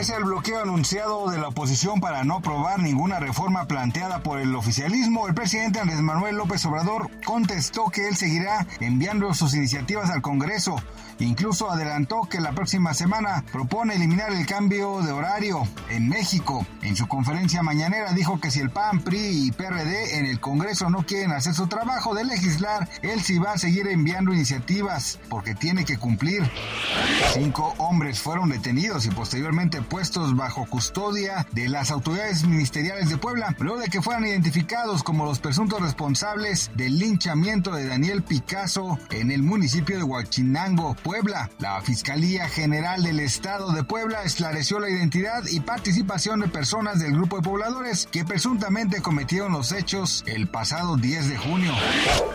Pese al bloqueo anunciado de la oposición para no aprobar ninguna reforma planteada por el oficialismo, el presidente Andrés Manuel López Obrador contestó que él seguirá enviando sus iniciativas al Congreso. Incluso adelantó que la próxima semana propone eliminar el cambio de horario en México. En su conferencia mañanera dijo que si el PAN, PRI y PRD en el Congreso no quieren hacer su trabajo de legislar, él sí va a seguir enviando iniciativas porque tiene que cumplir. Cinco hombres fueron detenidos y posteriormente puestos bajo custodia de las autoridades ministeriales de Puebla, luego de que fueran identificados como los presuntos responsables del linchamiento de Daniel Picasso en el municipio de Huachinango, Puebla. La Fiscalía General del Estado de Puebla esclareció la identidad y participación de personas del grupo de pobladores que presuntamente cometieron los hechos el pasado 10 de junio.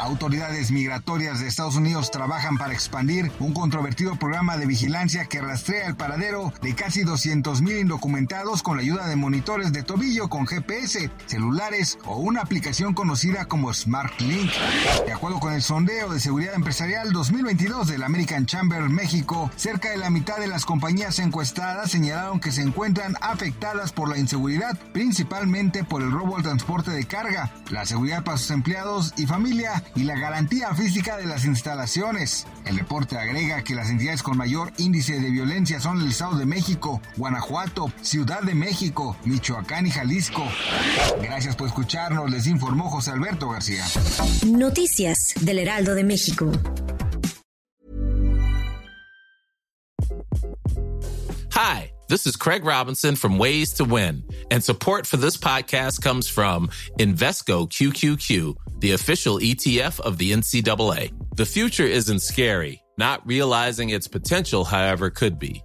Autoridades migratorias de Estados Unidos trabajan para expandir un controvertido programa de vigilancia que rastrea el paradero de casi 200 mil indocumentados con la ayuda de monitores de tobillo con GPS, celulares o una aplicación conocida como Smart Link. De acuerdo con el sondeo de seguridad empresarial 2022 del American Chamber México, cerca de la mitad de las compañías encuestadas señalaron que se encuentran afectadas por la inseguridad, principalmente por el robo al transporte de carga, la seguridad para sus empleados y familia y la garantía física de las instalaciones. El reporte agrega que las entidades con mayor índice de violencia son el Estado de México, Guanajuato, Ciudad de México, Michoacán y Jalisco. Gracias por escucharnos, les informó José Alberto García. Noticias del Heraldo de México. Hi, this is Craig Robinson from Ways to Win, and support for this podcast comes from Invesco QQQ, the official ETF of the NCAA. The future isn't scary. Not realizing its potential, however, could be.